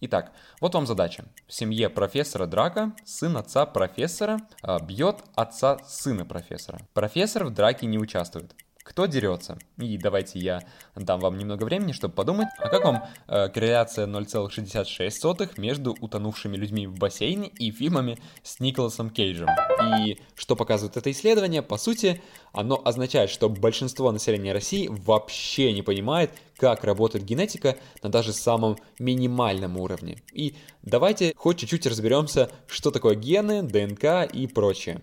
Итак, вот вам задача. В семье профессора Драка сын отца профессора а, бьет отца сына профессора. Профессор в драке не участвует. Кто дерется? И давайте я дам вам немного времени, чтобы подумать, а как вам э, корреляция 0,66 между утонувшими людьми в бассейне и фильмами с Николасом Кейджем? И что показывает это исследование? По сути, оно означает, что большинство населения России вообще не понимает, как работает генетика на даже самом минимальном уровне. И давайте хоть чуть-чуть разберемся, что такое гены, ДНК и прочее.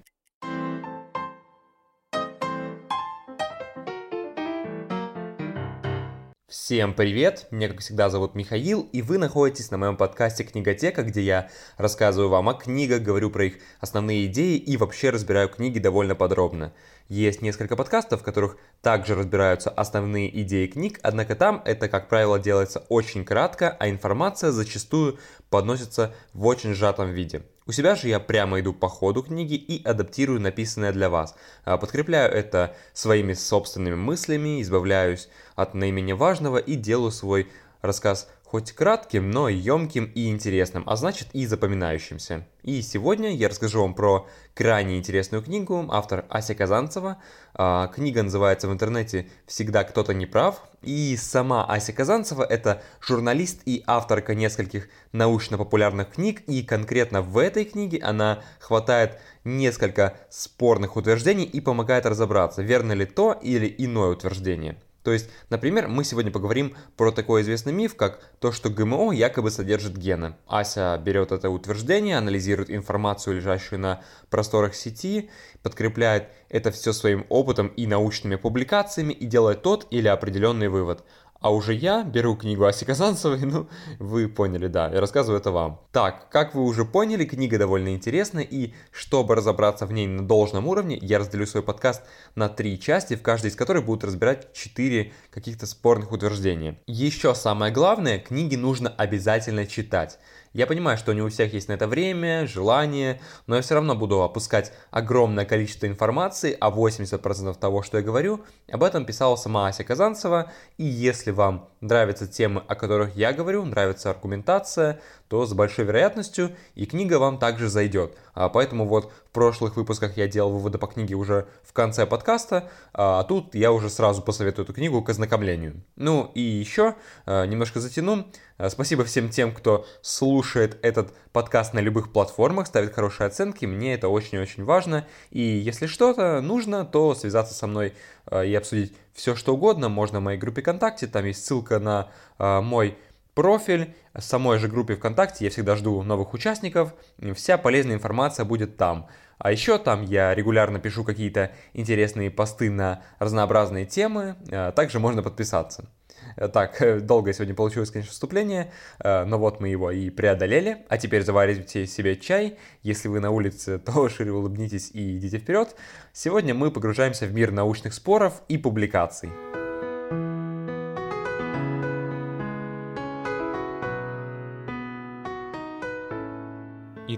Всем привет! Меня, как всегда, зовут Михаил, и вы находитесь на моем подкасте «Книготека», где я рассказываю вам о книгах, говорю про их основные идеи и вообще разбираю книги довольно подробно. Есть несколько подкастов, в которых также разбираются основные идеи книг, однако там это, как правило, делается очень кратко, а информация зачастую подносится в очень сжатом виде. У себя же я прямо иду по ходу книги и адаптирую написанное для вас. А, подкрепляю это своими собственными мыслями, избавляюсь от наименее важного и делаю свой рассказ хоть кратким, но емким и интересным, а значит и запоминающимся. И сегодня я расскажу вам про крайне интересную книгу, автор Ася Казанцева. А, книга называется в интернете «Всегда кто-то не прав». И сама Ася Казанцева – это журналист и авторка нескольких научно-популярных книг, и конкретно в этой книге она хватает несколько спорных утверждений и помогает разобраться, верно ли то или иное утверждение. То есть, например, мы сегодня поговорим про такой известный миф, как то, что ГМО якобы содержит гены. Ася берет это утверждение, анализирует информацию, лежащую на просторах сети, подкрепляет это все своим опытом и научными публикациями и делает тот или определенный вывод. А уже я беру книгу Аси Казанцевой, ну, вы поняли, да, я рассказываю это вам. Так, как вы уже поняли, книга довольно интересная, и чтобы разобраться в ней на должном уровне, я разделю свой подкаст на три части, в каждой из которых будут разбирать четыре каких-то спорных утверждения. Еще самое главное, книги нужно обязательно читать. Я понимаю, что не у всех есть на это время, желание, но я все равно буду опускать огромное количество информации, а 80% того, что я говорю, об этом писала сама Ася Казанцева. И если вам нравятся темы, о которых я говорю, нравится аргументация, то с большой вероятностью и книга вам также зайдет. А поэтому вот в прошлых выпусках я делал выводы по книге уже в конце подкаста, а тут я уже сразу посоветую эту книгу к ознакомлению. Ну и еще а, немножко затяну. А, спасибо всем тем, кто слушает этот подкаст на любых платформах, ставит хорошие оценки, мне это очень-очень важно. И если что-то нужно, то связаться со мной а, и обсудить все, что угодно. Можно в моей группе ВКонтакте, там есть ссылка на мой профиль, самой же группе ВКонтакте я всегда жду новых участников, вся полезная информация будет там. А еще там я регулярно пишу какие-то интересные посты на разнообразные темы, а, также можно подписаться. Так, долго сегодня получилось, конечно, вступление, а, но вот мы его и преодолели. А теперь заваривайте себе чай. Если вы на улице, то шире улыбнитесь и идите вперед. Сегодня мы погружаемся в мир научных споров и публикаций.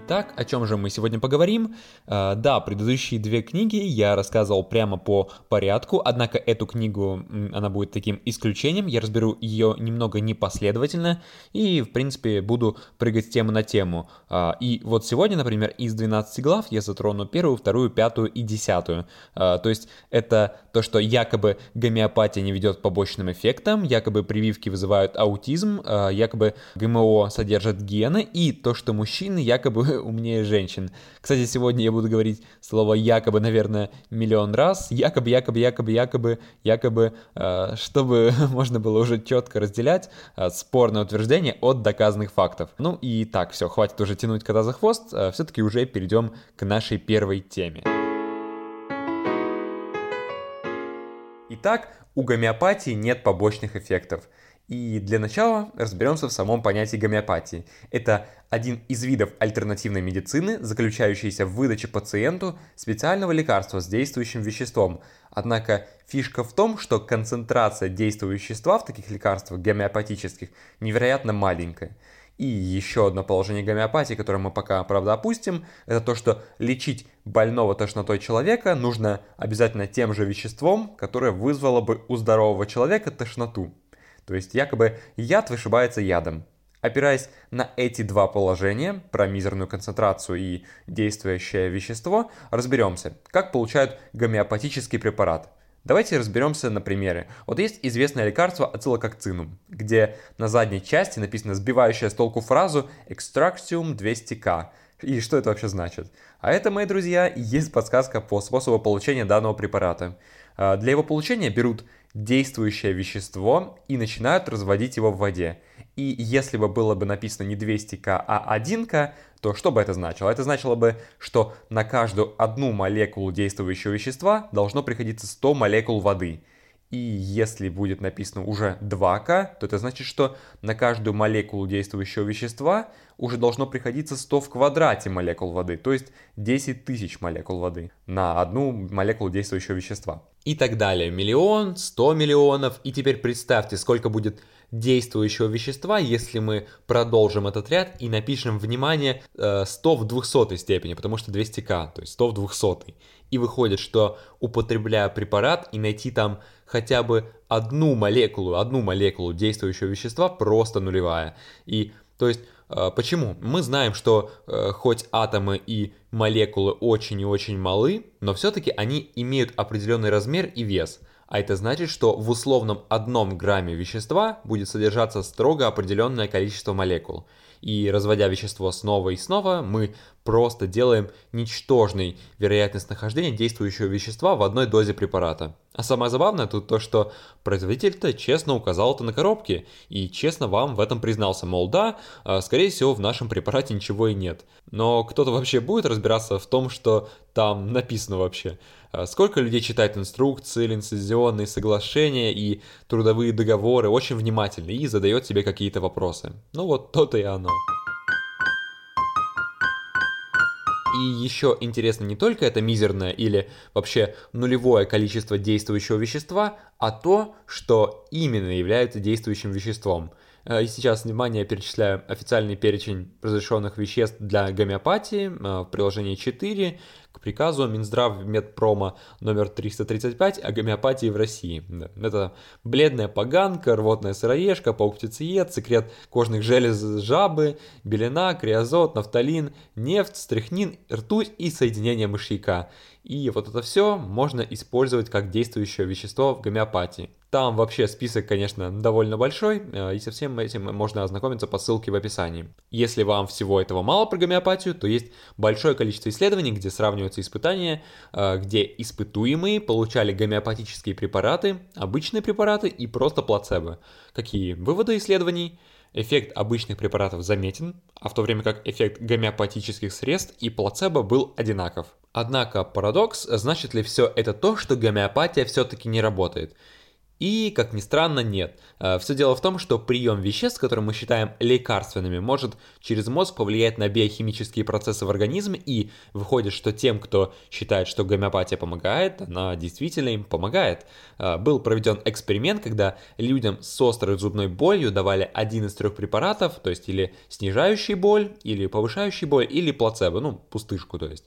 Итак, о чем же мы сегодня поговорим? Uh, да, предыдущие две книги я рассказывал прямо по порядку, однако эту книгу, она будет таким исключением, я разберу ее немного непоследовательно и, в принципе, буду прыгать с темы на тему. Uh, и вот сегодня, например, из 12 глав я затрону первую, вторую, пятую и десятую. Uh, то есть это то, что якобы гомеопатия не ведет к побочным эффектам, якобы прививки вызывают аутизм, якобы ГМО содержат гены, и то, что мужчины якобы умнее женщин. Кстати, сегодня я буду говорить слово якобы, наверное, миллион раз. Якобы, якобы, якобы, якобы, якобы, э, чтобы можно было уже четко разделять э, спорное утверждение от доказанных фактов. Ну и так, все, хватит уже тянуть кота за хвост, э, все-таки уже перейдем к нашей первой теме. Итак, у гомеопатии нет побочных эффектов. И для начала разберемся в самом понятии гомеопатии. Это один из видов альтернативной медицины, заключающийся в выдаче пациенту специального лекарства с действующим веществом. Однако фишка в том, что концентрация действующего вещества в таких лекарствах гомеопатических невероятно маленькая. И еще одно положение гомеопатии, которое мы пока, правда, опустим, это то, что лечить больного тошнотой человека нужно обязательно тем же веществом, которое вызвало бы у здорового человека тошноту. То есть якобы яд вышибается ядом. Опираясь на эти два положения, про мизерную концентрацию и действующее вещество, разберемся, как получают гомеопатический препарат. Давайте разберемся на примере. Вот есть известное лекарство ацилококцинум, где на задней части написано сбивающая с толку фразу «Extraction 200K». И что это вообще значит? А это, мои друзья, есть подсказка по способу получения данного препарата. А, для его получения берут действующее вещество и начинают разводить его в воде. И если бы было бы написано не 200к, а 1к, то что бы это значило? Это значило бы, что на каждую одну молекулу действующего вещества должно приходиться 100 молекул воды. И если будет написано уже 2К, то это значит, что на каждую молекулу действующего вещества уже должно приходиться 100 в квадрате молекул воды, то есть 10 тысяч молекул воды на одну молекулу действующего вещества. И так далее. Миллион, 100 миллионов. И теперь представьте, сколько будет действующего вещества, если мы продолжим этот ряд и напишем, внимание, 100 э, в 200 степени, потому что 200к, то есть 100 в 200. И выходит, что употребляя препарат и найти там хотя бы одну молекулу, одну молекулу действующего вещества просто нулевая. И то есть э, Почему? Мы знаем, что э, хоть атомы и молекулы очень и очень малы, но все-таки они имеют определенный размер и вес. А это значит, что в условном одном грамме вещества будет содержаться строго определенное количество молекул. И разводя вещество снова и снова, мы просто делаем ничтожный вероятность нахождения действующего вещества в одной дозе препарата. А самое забавное тут то, что производитель-то честно указал это на коробке и честно вам в этом признался, мол, да, а, скорее всего в нашем препарате ничего и нет. Но кто-то вообще будет разбираться в том, что там написано вообще? А, сколько людей читает инструкции, лицензионные соглашения и трудовые договоры очень внимательно и задает себе какие-то вопросы? Ну вот то-то и оно. И еще интересно не только это мизерное или вообще нулевое количество действующего вещества, а то, что именно является действующим веществом. Э, и сейчас, внимание, я перечисляю официальный перечень разрешенных веществ для гомеопатии э, в приложении 4, приказу Минздрав Медпрома номер 335 о гомеопатии в России. Это бледная поганка, рвотная сыроежка, паук-птицеед, секрет кожных желез жабы, белина, криозот, нафталин, нефть, стряхнин, ртуть и соединение мышьяка. И вот это все можно использовать как действующее вещество в гомеопатии. Там вообще список, конечно, довольно большой, э, и со всем этим можно ознакомиться по ссылке в описании. Если вам всего этого мало про гомеопатию, то есть большое количество исследований, где сравниваются испытания, э, где испытуемые получали гомеопатические препараты, обычные препараты и просто плацебо. Какие выводы исследований? Эффект обычных препаратов заметен, а в то время как эффект гомеопатических средств и плацебо был одинаков. Однако парадокс, значит ли все это то, что гомеопатия все-таки не работает? И, как ни странно, нет. Э, Все дело в том, что прием веществ, которые мы считаем лекарственными, может через мозг повлиять на биохимические процессы в организме, и выходит, что тем, кто считает, что гомеопатия помогает, она действительно им помогает. Э, был проведен эксперимент, когда людям с острой зубной болью давали один из трех препаратов, то есть или снижающий боль, или повышающий боль, или плацебо, ну, пустышку, то есть.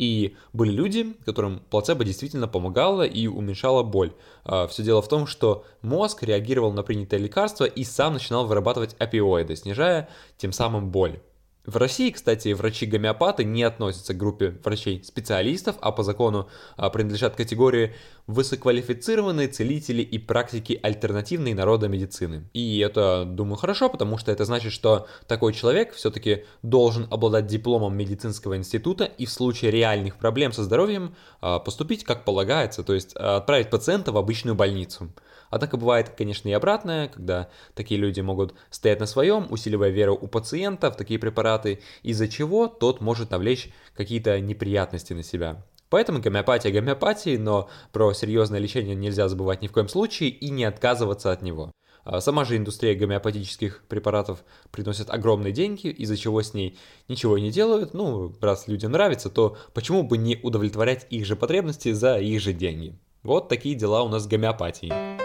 И были люди, которым плацебо действительно помогало и уменьшало боль. А, Все дело в том, что мозг реагировал на принятое лекарство и сам начинал вырабатывать опиоиды, снижая тем самым боль. В России, кстати, врачи-гомеопаты не относятся к группе врачей-специалистов, а по закону а, принадлежат категории высококвалифицированные целители и практики альтернативной народной медицины. И это, думаю, хорошо, потому что это значит, что такой человек все-таки должен обладать дипломом медицинского института и в случае реальных проблем со здоровьем а, поступить как полагается, то есть отправить пациента в обычную больницу. Однако бывает, конечно, и обратное, когда такие люди могут стоять на своем, усиливая веру у пациента в такие препараты, из-за чего тот может навлечь какие-то неприятности на себя. Поэтому гомеопатия гомеопатии, но про серьезное лечение нельзя забывать ни в коем случае и не отказываться от него. А сама же индустрия гомеопатических препаратов приносит огромные деньги, из-за чего с ней ничего не делают. Ну, раз людям нравится, то почему бы не удовлетворять их же потребности за их же деньги? Вот такие дела у нас с гомеопатией.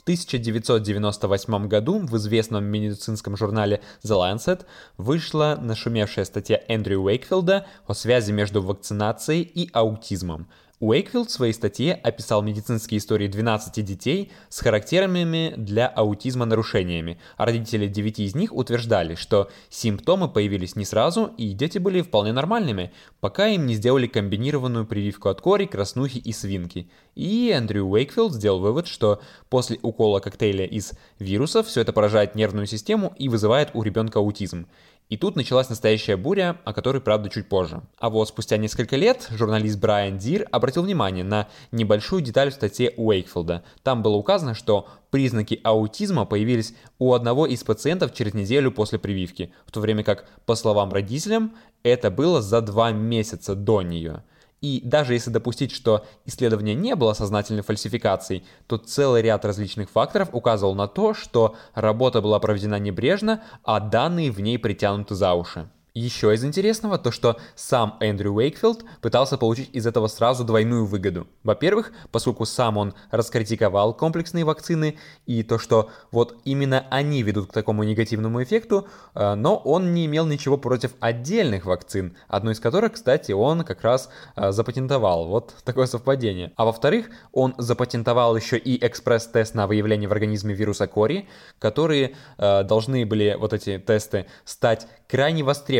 В 1998 году в известном медицинском журнале The Lancet вышла нашумевшая статья Эндрю Уэйкфилда о связи между вакцинацией и аутизмом. Уэйкфилд в своей статье описал медицинские истории 12 детей с характерными для аутизма нарушениями, а родители 9 из них утверждали, что симптомы появились не сразу, и дети были вполне нормальными, пока им не сделали комбинированную прививку от кори, краснухи и свинки. И Эндрю Уэйкфилд сделал вывод, что после укола коктейля из вирусов все это поражает нервную систему и вызывает у ребенка аутизм. И тут началась настоящая буря, о которой, правда, чуть позже. А вот спустя несколько лет журналист Брайан Дир обратил внимание на небольшую деталь в статье Уэйкфилда. Там было указано, что признаки аутизма появились у одного из пациентов через неделю после прививки, в то время как, по словам родителям, это было за два месяца до нее. И даже если допустить, что исследование не было сознательной фальсификацией, то целый ряд различных факторов указывал на то, что работа была проведена небрежно, а данные в ней притянуты за уши. Еще из интересного то, что сам Эндрю Уэйкфилд пытался получить из этого сразу двойную выгоду. Во-первых, поскольку сам он раскритиковал комплексные вакцины и то, что вот именно они ведут к такому негативному эффекту, э, но он не имел ничего против отдельных вакцин, одну из которых, кстати, он как раз э, запатентовал. Вот такое совпадение. А во-вторых, он запатентовал еще и экспресс-тест на выявление в организме вируса кори, которые э, должны были вот эти тесты стать крайне востребованными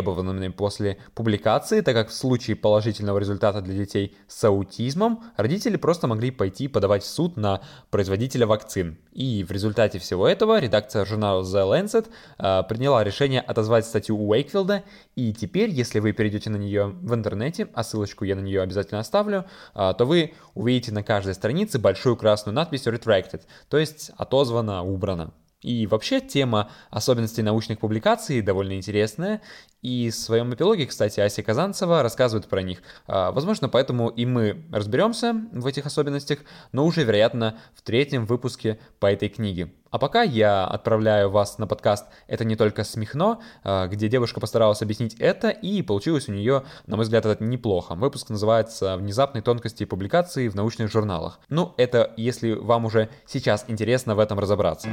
после публикации, так как в случае положительного результата для детей с аутизмом родители просто могли пойти подавать в суд на производителя вакцин. И в результате всего этого редакция журнала The Lancet э, приняла решение отозвать статью Уэйкфилда, и теперь, если вы перейдете на нее в интернете, а ссылочку я на нее обязательно оставлю, э, то вы увидите на каждой странице большую красную надпись Retracted, то есть отозвано, убрано. И вообще тема особенностей научных публикаций довольно интересная, и в своем эпилоге, кстати, Ася Казанцева рассказывает про них. А, возможно, поэтому и мы разберемся в этих особенностях, но уже, вероятно, в третьем выпуске по этой книге. А пока я отправляю вас на подкаст «Это не только смехно», а, где девушка постаралась объяснить это, и получилось у нее, на мой взгляд, это неплохо. Выпуск называется «Внезапные тонкости публикации в научных журналах». Ну, это если вам уже сейчас интересно в этом разобраться.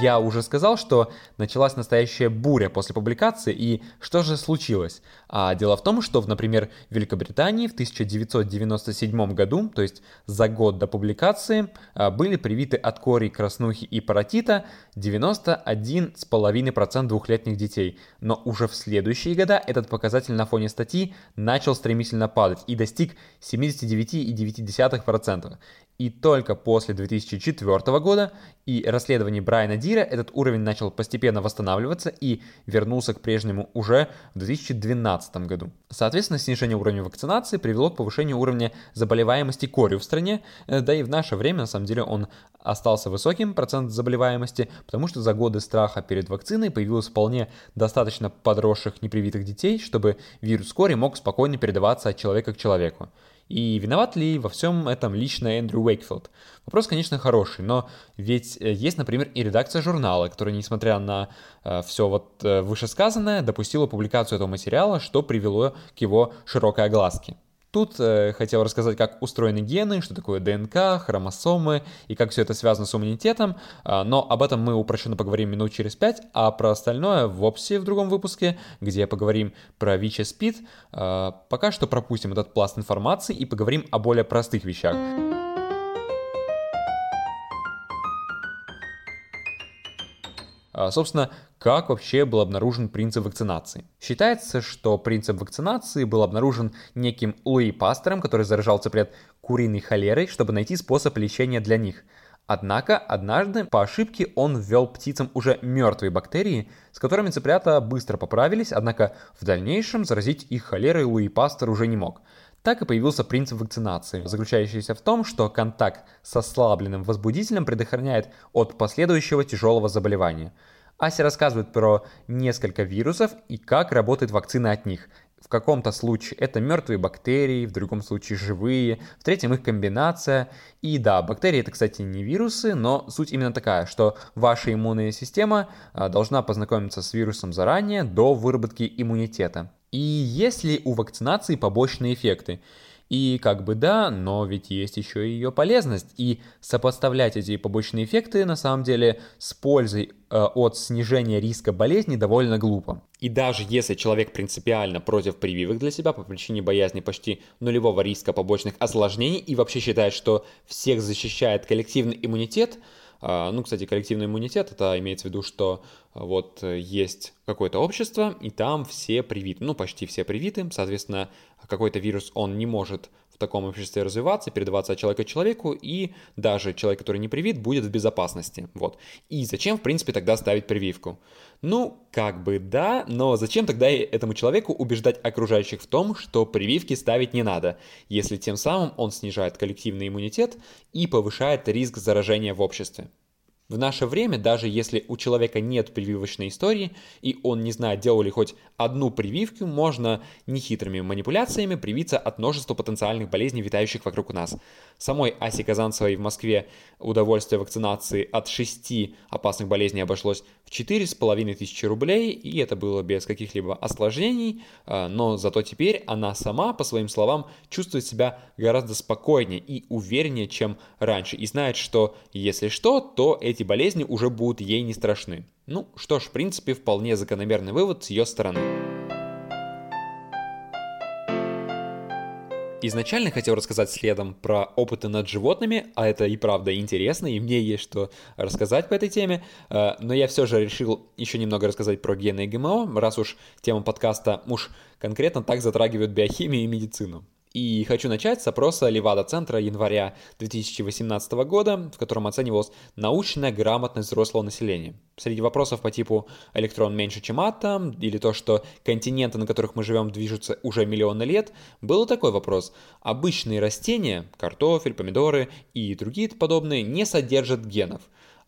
Я уже сказал, что началась настоящая буря после публикации, и что же случилось? А дело в том, что, например, в Великобритании в 1997 году, то есть за год до публикации, а, были привиты от кори, краснухи и паротита 91,5% двухлетних детей. Но уже в следующие года этот показатель на фоне статьи начал стремительно падать и достиг 79,9%. И только после 2004 года и расследований Брайана Дира этот уровень начал постепенно восстанавливаться и вернулся к прежнему уже в 2012 году. Соответственно, снижение уровня вакцинации привело к повышению уровня заболеваемости корью в стране, э, да и в наше время, на самом деле, он остался высоким, процент заболеваемости, потому что за годы страха перед вакциной появилось вполне достаточно подросших непривитых детей, чтобы вирус кори мог спокойно передаваться от человека к человеку. И виноват ли во всем этом лично Эндрю Уэйкфилд? Вопрос, конечно, хороший, но ведь э, есть, например, и редакция журнала, которая, несмотря на э, все вот э, вышесказанное, допустила публикацию этого материала, что привело к его широкой огласке. Тут э, хотел рассказать, как устроены гены, что такое ДНК, хромосомы и как все это связано с иммунитетом, э, но об этом мы упрощенно поговорим минут через пять, а про остальное в опсе в другом выпуске, где поговорим про ВИЧ СПИД. Э, пока что пропустим этот пласт информации и поговорим о более простых вещах. Собственно, как вообще был обнаружен принцип вакцинации? Считается, что принцип вакцинации был обнаружен неким Луи Пастером, который заражал цыплят куриной холерой, чтобы найти способ лечения для них. Однако, однажды по ошибке он ввел птицам уже мертвые бактерии, с которыми цыплята быстро поправились, однако в дальнейшем заразить их холерой Луи Пастер уже не мог. Так и появился принцип вакцинации, заключающийся в том, что контакт с ослабленным возбудителем предохраняет от последующего тяжелого заболевания. Ася рассказывает про несколько вирусов и как работает вакцина от них. В каком-то случае это мертвые бактерии, в другом случае живые, в третьем их комбинация. И да, бактерии это, кстати, не вирусы, но суть именно такая, что ваша иммунная система а, должна познакомиться с вирусом заранее, до выработки иммунитета. И есть ли у вакцинации побочные эффекты? И как бы да, но ведь есть еще и ее полезность. И сопоставлять эти побочные эффекты на самом деле с пользой э, от снижения риска болезни довольно глупо. И даже если человек принципиально против прививок для себя по причине боязни почти нулевого риска побочных осложнений и вообще считает, что всех защищает коллективный иммунитет, ну, кстати, коллективный иммунитет, это имеется в виду, что а, вот есть какое-то общество, и там все привиты, ну, почти все привиты, соответственно, какой-то вирус, он не может в таком обществе развиваться, передаваться от человека к человеку, и даже человек, который не привит, будет в безопасности. Вот. И зачем, в принципе, тогда ставить прививку? Ну, как бы да, но зачем тогда этому человеку убеждать окружающих в том, что прививки ставить не надо, если тем самым он снижает коллективный иммунитет и повышает риск заражения в обществе? В наше время, даже если у человека нет прививочной истории, и он не знает, делал ли хоть одну прививку, можно нехитрыми манипуляциями привиться от множества потенциальных болезней, витающих вокруг нас. Самой Асе Казанцевой в Москве удовольствие вакцинации от шести опасных болезней обошлось в четыре с половиной тысячи рублей, и это было без каких-либо осложнений, а, но зато теперь она сама, по своим словам, чувствует себя гораздо спокойнее и увереннее, чем раньше, и знает, что если что, то эти болезни уже будут ей не страшны. Ну что ж, в принципе, вполне закономерный вывод с ее стороны. Изначально хотел рассказать следом про опыты над животными, а это и правда интересно, и мне есть что рассказать по этой теме, э, но я все же решил еще немного рассказать про гены и ГМО, раз уж тема подкаста уж конкретно так затрагивает биохимию и медицину. И хочу начать с опроса Левада-центра января 2018 года, в котором оценивалась научная грамотность взрослого населения. Среди вопросов по типу «электрон меньше, чем атом» или то, что континенты, на которых мы живем, движутся уже миллионы лет, был такой вопрос. Обычные растения, картофель, помидоры и другие подобные, не содержат генов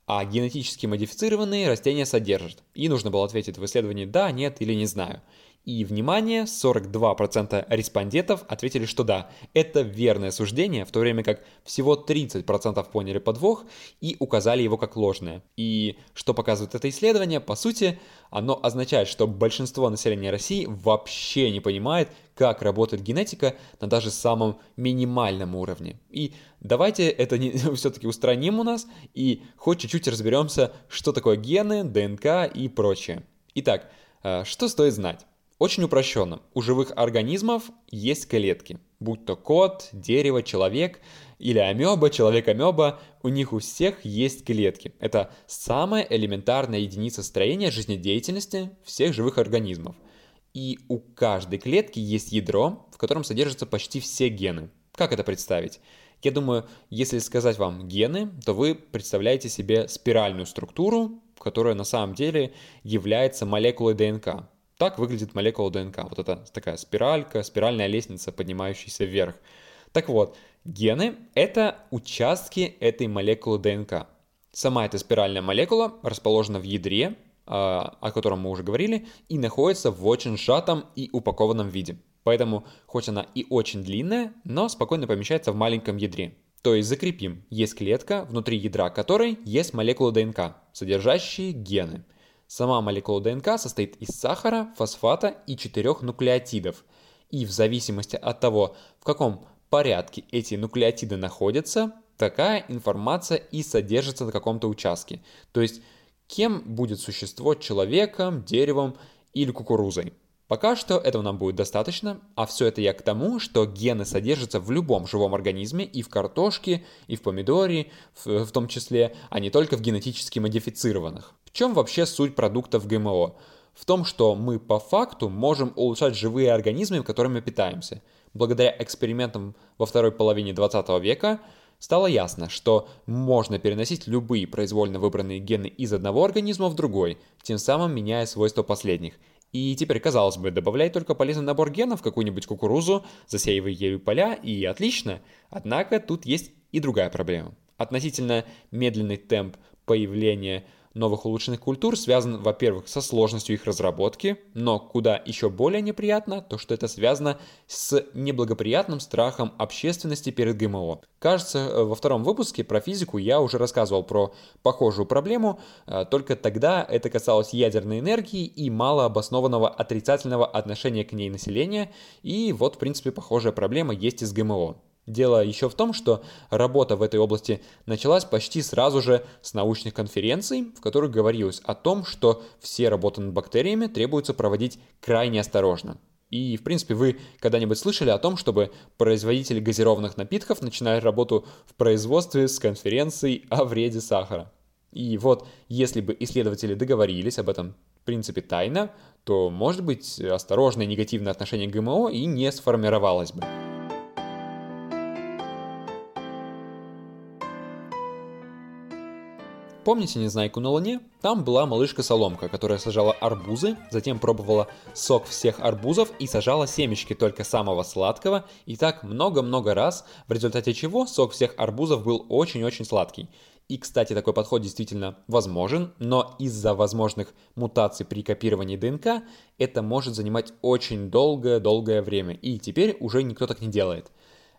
а генетически модифицированные растения содержат. И нужно было ответить в исследовании «да», «нет» или «не знаю». И, внимание, 42% респондентов ответили, что да, это верное суждение, в то время как всего 30% поняли подвох и указали его как ложное. И что показывает это исследование? По сути, оно означает, что большинство населения России вообще не понимает, как работает генетика на даже самом минимальном уровне. И давайте это не, все-таки устраним у нас и хоть чуть-чуть разберемся, что такое гены, ДНК и прочее. Итак, э, что стоит знать? Очень упрощенно. У живых организмов есть клетки. Будь то кот, дерево, человек или амеба, человек-амеба, у них у всех есть клетки. Это самая элементарная единица строения жизнедеятельности всех живых организмов. И у каждой клетки есть ядро, в котором содержатся почти все гены. Как это представить? Я думаю, если сказать вам гены, то вы представляете себе спиральную структуру, которая на самом деле является молекулой ДНК. Так выглядит молекула ДНК. Вот это такая спиралька, спиральная лестница, поднимающаяся вверх. Так вот, гены — это участки этой молекулы ДНК. Сама эта спиральная молекула расположена в ядре, а, о котором мы уже говорили, и находится в очень сжатом и упакованном виде. Поэтому, хоть она и очень длинная, но спокойно помещается в маленьком ядре. То есть закрепим, есть клетка, внутри ядра которой есть молекула ДНК, содержащие гены – Сама молекула ДНК состоит из сахара, фосфата и четырех нуклеотидов. И в зависимости от того, в каком порядке эти нуклеотиды находятся, такая информация и содержится на каком-то участке. То есть, кем будет существо человеком, деревом или кукурузой. Пока что этого нам будет достаточно, а все это я к тому, что гены содержатся в любом живом организме, и в картошке, и в помидоре, в, в том числе, а не только в генетически модифицированных чем вообще суть продуктов ГМО? В том, что мы по факту можем улучшать живые организмы, которыми питаемся. Благодаря экспериментам во второй половине 20 века стало ясно, что можно переносить любые произвольно выбранные гены из одного организма в другой, тем самым меняя свойства последних. И теперь, казалось бы, добавляй только полезный набор генов какую-нибудь кукурузу, засеивай ею поля, и отлично. Однако тут есть и другая проблема. Относительно медленный темп появления новых улучшенных культур связан, во-первых, со сложностью их разработки, но куда еще более неприятно, то что это связано с неблагоприятным страхом общественности перед ГМО. Кажется, э, во втором выпуске про физику я уже рассказывал про похожую проблему, э, только тогда это касалось ядерной энергии и малообоснованного отрицательного отношения к ней населения, и вот, в принципе, похожая проблема есть и с ГМО. Дело еще в том, что работа в этой области началась почти сразу же с научных конференций, в которых говорилось о том, что все работы над бактериями требуется проводить крайне осторожно. И, в принципе, вы когда-нибудь слышали о том, чтобы производители газированных напитков начинали работу в производстве с конференцией о вреде сахара. И вот, если бы исследователи договорились об этом принципе тайно, то, может быть, осторожное негативное отношение к ГМО и не сформировалось бы. Помните «Незнайку на Луне»? Там была малышка-соломка, которая сажала арбузы, затем пробовала сок всех арбузов и сажала семечки только самого сладкого, и так много-много раз, в результате чего сок всех арбузов был очень-очень сладкий. И, кстати, такой подход действительно возможен, но из-за возможных мутаций при копировании ДНК это может занимать очень долгое-долгое время, и теперь уже никто так не делает.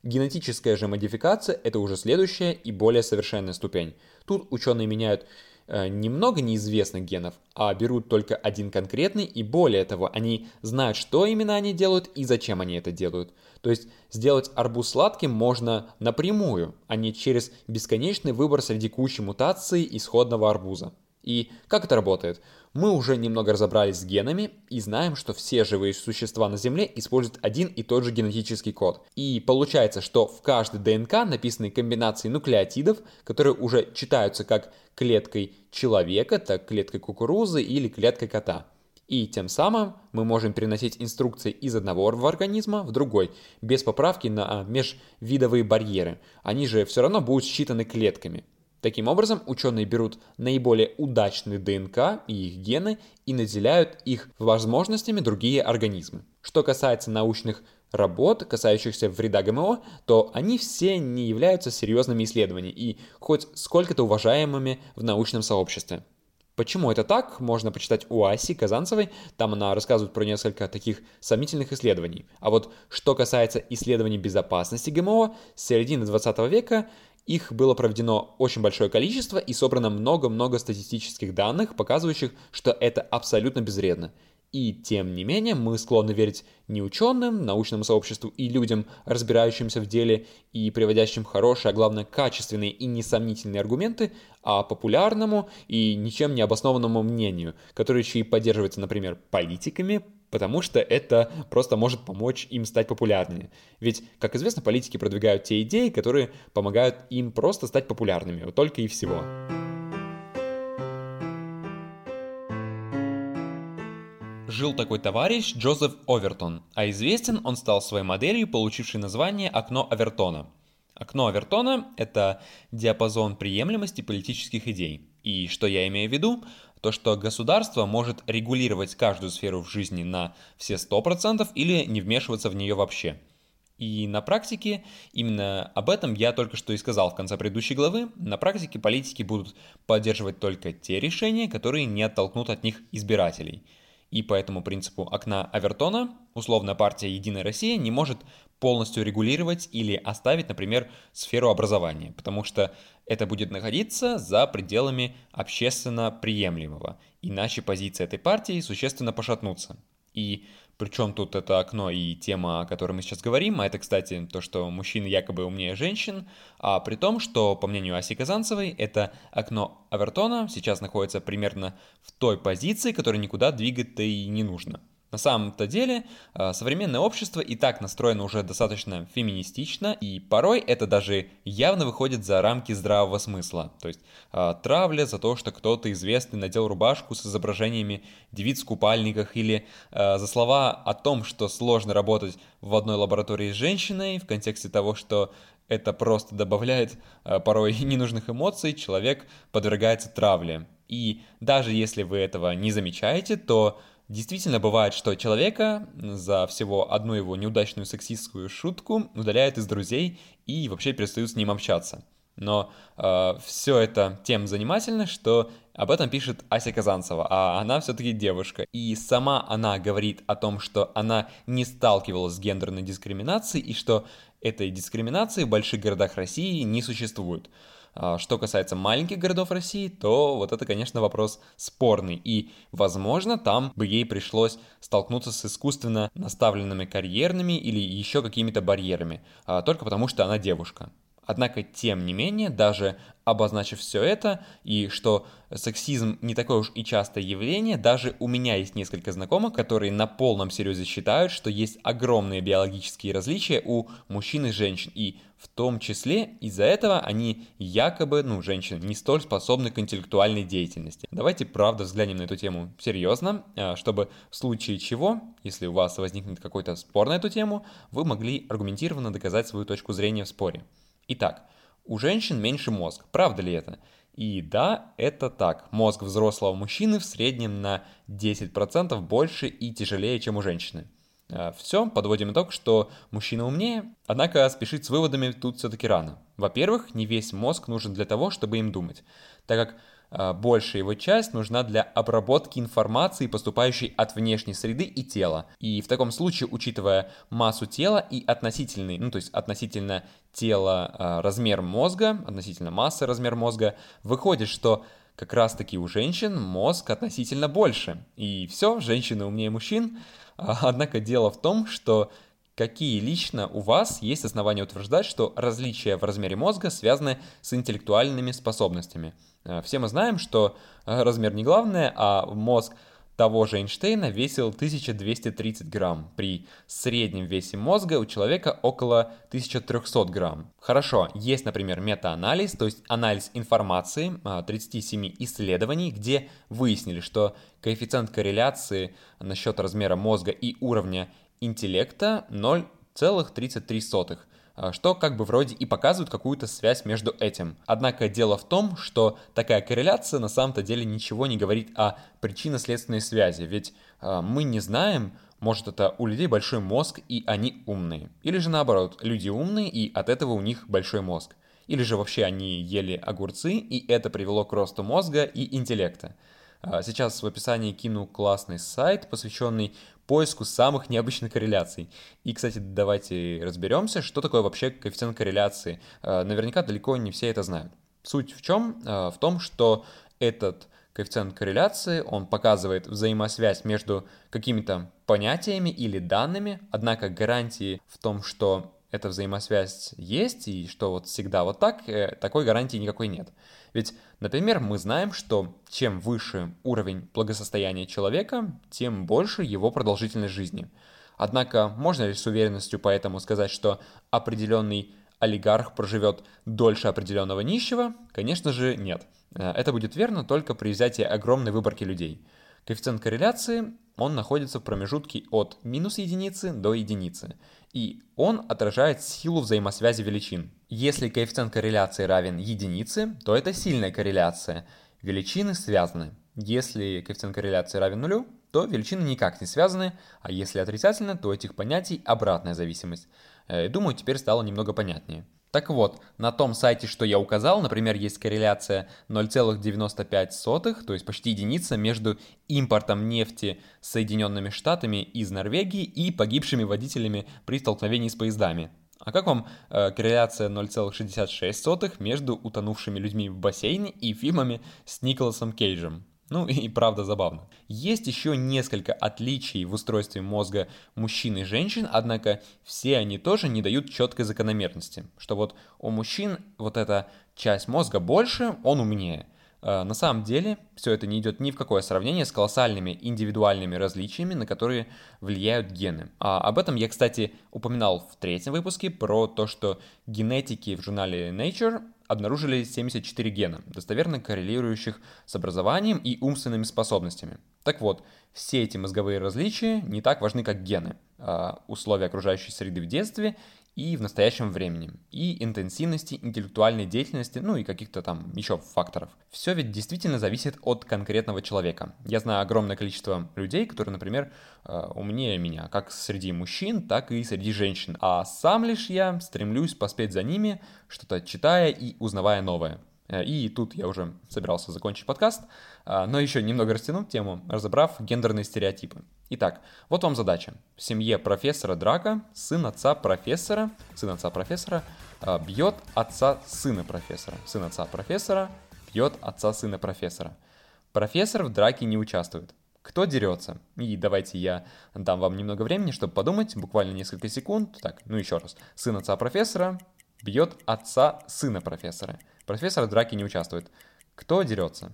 Генетическая же модификация – это уже следующая и более совершенная ступень. Тут ученые меняют э, немного неизвестных генов, а берут только один конкретный, и более того, они знают, что именно они делают и зачем они это делают. То есть сделать арбуз сладким можно напрямую, а не через бесконечный выбор среди кучи мутаций исходного арбуза. И как это работает? Мы уже немного разобрались с генами и знаем, что все живые существа на Земле используют один и тот же генетический код. И получается, что в каждой ДНК написаны комбинации нуклеотидов, которые уже читаются как клеткой человека, так клеткой кукурузы или клеткой кота. И тем самым мы можем переносить инструкции из одного организма в другой, без поправки на межвидовые барьеры. Они же все равно будут считаны клетками. Таким образом, ученые берут наиболее удачные ДНК и их гены и наделяют их возможностями другие организмы. Что касается научных работ, касающихся вреда ГМО, то они все не являются серьезными исследованиями и хоть сколько-то уважаемыми в научном сообществе. Почему это так, можно почитать у Аси Казанцевой, там она рассказывает про несколько таких сомнительных исследований. А вот что касается исследований безопасности ГМО, с середины 20 века их было проведено очень большое количество и собрано много-много статистических данных, показывающих, что это абсолютно безвредно. И тем не менее мы склонны верить не ученым, научному сообществу и людям, разбирающимся в деле и приводящим хорошие, а главное качественные и несомнительные аргументы, а популярному и ничем не обоснованному мнению, которое еще и поддерживается, например, политиками, потому что это просто может помочь им стать популярнее. Ведь, как известно, политики продвигают те идеи, которые помогают им просто стать популярными, вот только и всего. Жил такой товарищ Джозеф Овертон, а известен он стал своей моделью, получившей название «Окно Овертона». Окно Овертона – это диапазон приемлемости политических идей. И что я имею в виду? То, что государство может регулировать каждую сферу в жизни на все 100% или не вмешиваться в нее вообще. И на практике, именно об этом я только что и сказал в конце предыдущей главы, на практике политики будут поддерживать только те решения, которые не оттолкнут от них избирателей – и по этому принципу окна Авертона условная партия «Единая Россия» не может полностью регулировать или оставить, например, сферу образования, потому что это будет находиться за пределами общественно приемлемого, иначе позиции этой партии существенно пошатнутся. И причем тут это окно и тема, о которой мы сейчас говорим, а это, кстати, то, что мужчины якобы умнее женщин, а при том, что, по мнению Аси Казанцевой, это окно Авертона сейчас находится примерно в той позиции, которой никуда двигать-то и не нужно. На самом-то деле, э, современное общество и так настроено уже достаточно феминистично, и порой это даже явно выходит за рамки здравого смысла. То есть э, травля за то, что кто-то известный надел рубашку с изображениями девиц в купальниках, или э, за слова о том, что сложно работать в одной лаборатории с женщиной, в контексте того, что это просто добавляет порой ненужных эмоций, человек подвергается травле. И даже если вы этого не замечаете, то Действительно бывает, что человека за всего одну его неудачную сексистскую шутку удаляют из друзей и вообще перестают с ним общаться. Но э, все это тем занимательно, что об этом пишет Ася Казанцева, а она все-таки девушка. И сама она говорит о том, что она не сталкивалась с гендерной дискриминацией и что этой дискриминации в больших городах России не существует. А что касается маленьких городов России, то вот это, конечно, вопрос спорный. И, возможно, там бы ей пришлось столкнуться с искусственно наставленными карьерными или еще какими-то барьерами, а, только потому что она девушка. Однако, тем не менее, даже обозначив все это, и что сексизм не такое уж и частое явление, даже у меня есть несколько знакомых, которые на полном серьезе считают, что есть огромные биологические различия у мужчин и женщин, и в том числе из-за этого они якобы, ну, женщины, не столь способны к интеллектуальной деятельности. Давайте, правда, взглянем на эту тему серьезно, а, чтобы в случае чего, если у вас возникнет какой-то спор на эту тему, вы могли аргументированно доказать свою точку зрения в споре. Итак, у женщин меньше мозг. Правда ли это? И да, это так. Мозг взрослого мужчины в среднем на 10% больше и тяжелее, чем у женщины. А, Все, подводим итог, что мужчина умнее, однако спешить с выводами тут все-таки рано. Во-первых, не весь мозг нужен для того, чтобы им думать, так как а, большая его часть нужна для обработки информации, поступающей от внешней среды и тела. И в таком случае, учитывая массу тела и относительный, ну то есть относительно тела а, размер мозга, относительно массы размер мозга, выходит, что как раз таки у женщин мозг относительно больше. И все, женщины умнее мужчин. А, однако дело в том, что Какие лично у вас есть основания утверждать, что различия в размере мозга связаны с интеллектуальными способностями? Э, все мы знаем, что э, размер не главное, а мозг того же Эйнштейна весил 1230 грамм, при среднем весе мозга у человека около 1300 грамм. Хорошо, есть, например, метаанализ, то есть анализ информации 37 э, исследований, где выяснили, что коэффициент корреляции насчет размера мозга и уровня интеллекта 0,33 а, что как бы вроде и показывает какую-то связь между этим. Однако дело в том, что такая корреляция на самом-то деле ничего не говорит о причинно-следственной связи, ведь э, мы не знаем, может это у людей большой мозг и они умные, или же наоборот, люди умные и от этого у них большой мозг, или же вообще они ели огурцы и это привело к росту мозга и интеллекта. А, сейчас в описании кину классный сайт, посвященный поиску самых необычных корреляций. И, кстати, давайте разберемся, что такое вообще коэффициент корреляции. А, наверняка далеко не все это знают. Суть в чем? А, в том, что этот коэффициент корреляции, он показывает взаимосвязь между какими-то понятиями или данными, однако гарантии в том, что эта взаимосвязь есть и что вот всегда вот так, э, такой гарантии никакой нет. Ведь, например, мы знаем, что чем выше уровень благосостояния человека, тем больше его продолжительность жизни. Однако, можно ли с уверенностью поэтому сказать, что определенный олигарх проживет дольше определенного нищего? Конечно же, нет. Э, это будет верно только при взятии огромной выборки людей. Коэффициент корреляции, он находится в промежутке от минус единицы до единицы и он отражает силу взаимосвязи величин. Если коэффициент корреляции равен единице, то это сильная корреляция. Величины связаны. Если коэффициент корреляции равен нулю, то величины никак не связаны, а если отрицательно, то этих понятий обратная зависимость. Э, думаю, теперь стало немного понятнее. Так вот, на том сайте, что я указал, например, есть корреляция 0,95, то есть почти единица между импортом нефти Соединенными Штатами из Норвегии и погибшими водителями при столкновении с поездами. А как вам э, корреляция 0,66 между утонувшими людьми в бассейне и фильмами с Николасом Кейджем? Ну и правда забавно. Есть еще несколько отличий в устройстве мозга мужчин и женщин, однако все они тоже не дают четкой закономерности, что вот у мужчин вот эта часть мозга больше, он умнее. А, на самом деле все это не идет ни в какое сравнение с колоссальными индивидуальными различиями, на которые влияют гены. А об этом я, кстати, упоминал в третьем выпуске про то, что генетики в журнале Nature обнаружили 74 гена, достоверно коррелирующих с образованием и умственными способностями. Так вот, все эти мозговые различия не так важны, как гены, а условия окружающей среды в детстве и в настоящем времени, и интенсивности интеллектуальной деятельности, ну и каких-то там еще факторов. Все ведь действительно зависит от конкретного человека. Я знаю огромное количество людей, которые, например, э, умнее меня, как среди мужчин, так и среди женщин, а сам лишь я стремлюсь поспеть за ними, что-то читая и узнавая новое. Э, и тут я уже собирался закончить подкаст, а, но еще немного растянуть тему, разобрав гендерные стереотипы. Итак, вот вам задача. В семье профессора Драка сын отца профессора, сын отца профессора а, бьет отца сына профессора. Сын отца профессора бьет отца сына профессора. Профессор в драке не участвует. Кто дерется? И давайте я дам вам немного времени, чтобы подумать, буквально несколько секунд. Так, ну еще раз. Сын отца профессора бьет отца сына профессора. Профессор в драке не участвует. Кто дерется?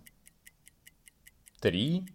Три,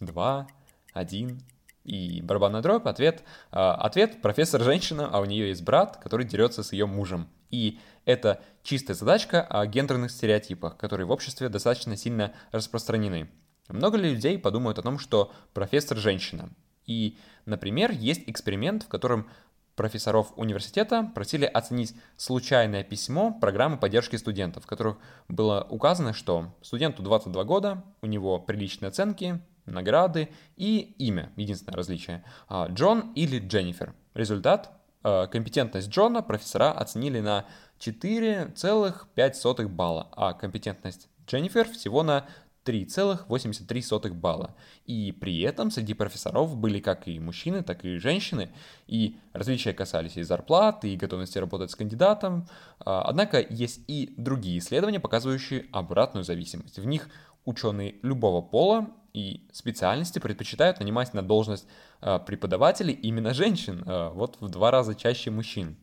два, один. И барабанная дробь, ответ. Э, ответ профессор женщина, а у нее есть брат, который дерется с ее мужем. И это чистая задачка о гендерных стереотипах, которые в обществе достаточно сильно распространены. Много ли людей подумают о том, что профессор женщина? И, например, есть эксперимент, в котором профессоров университета просили оценить случайное письмо программы поддержки студентов, в которых было указано, что студенту 22 года, у него приличные оценки, награды и имя, единственное различие, а, Джон или Дженнифер. Результат а, компетентность Джона профессора оценили на 4,5 балла, а компетентность Дженнифер всего на 3,83 балла. И при этом среди профессоров были как и мужчины, так и женщины, и различия касались и зарплаты, и готовности работать с кандидатом. А, однако есть и другие исследования, показывающие обратную зависимость. В них ученые любого пола и специальности предпочитают нанимать на должность а, преподавателей именно женщин, а, вот в два раза чаще мужчин.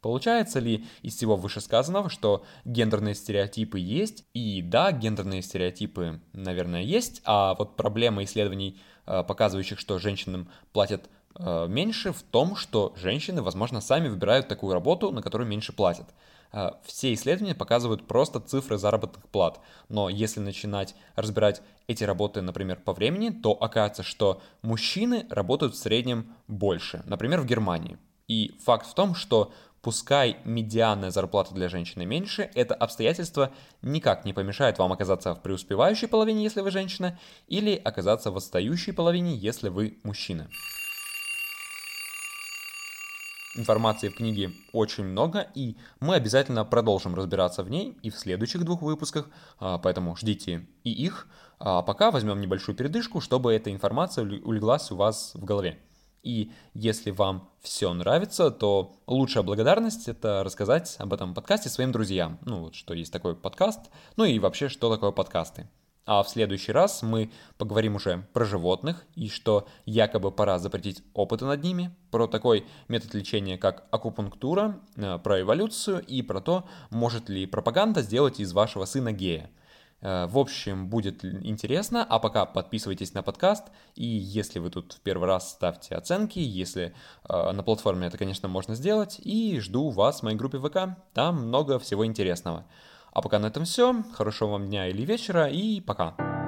Получается ли из всего вышесказанного, что гендерные стереотипы есть? И да, гендерные стереотипы, наверное, есть, а вот проблема исследований, э, показывающих, что женщинам платят э, меньше, в том, что женщины, возможно, сами выбирают такую работу, на которую меньше платят. Э, все исследования показывают просто цифры заработных плат, но если начинать разбирать эти работы, например, по времени, то окажется, что мужчины работают в среднем больше, например, в Германии. И факт в том, что Пускай медианная зарплата для женщины меньше, это обстоятельство никак не помешает вам оказаться в преуспевающей половине, если вы женщина, или оказаться в отстающей половине, если вы мужчина. Информации в книге очень много, и мы обязательно продолжим разбираться в ней и в следующих двух выпусках, а, поэтому ждите и их. А пока возьмем небольшую передышку, чтобы эта информация улеглась у вас в голове. И если вам все нравится, то лучшая благодарность — это рассказать об этом подкасте своим друзьям. Ну, вот что есть такой подкаст, ну и вообще, что такое подкасты. А в следующий раз мы поговорим уже про животных и что якобы пора запретить опыты над ними, про такой метод лечения, как акупунктура, э, про эволюцию и про то, может ли пропаганда сделать из вашего сына гея. Э, в общем, будет интересно. А пока подписывайтесь на подкаст. И если вы тут в первый раз, ставьте оценки. Если э, на платформе это, конечно, можно сделать. И жду вас в моей группе ВК. Там много всего интересного. А пока на этом все. Хорошего вам дня или вечера. И пока.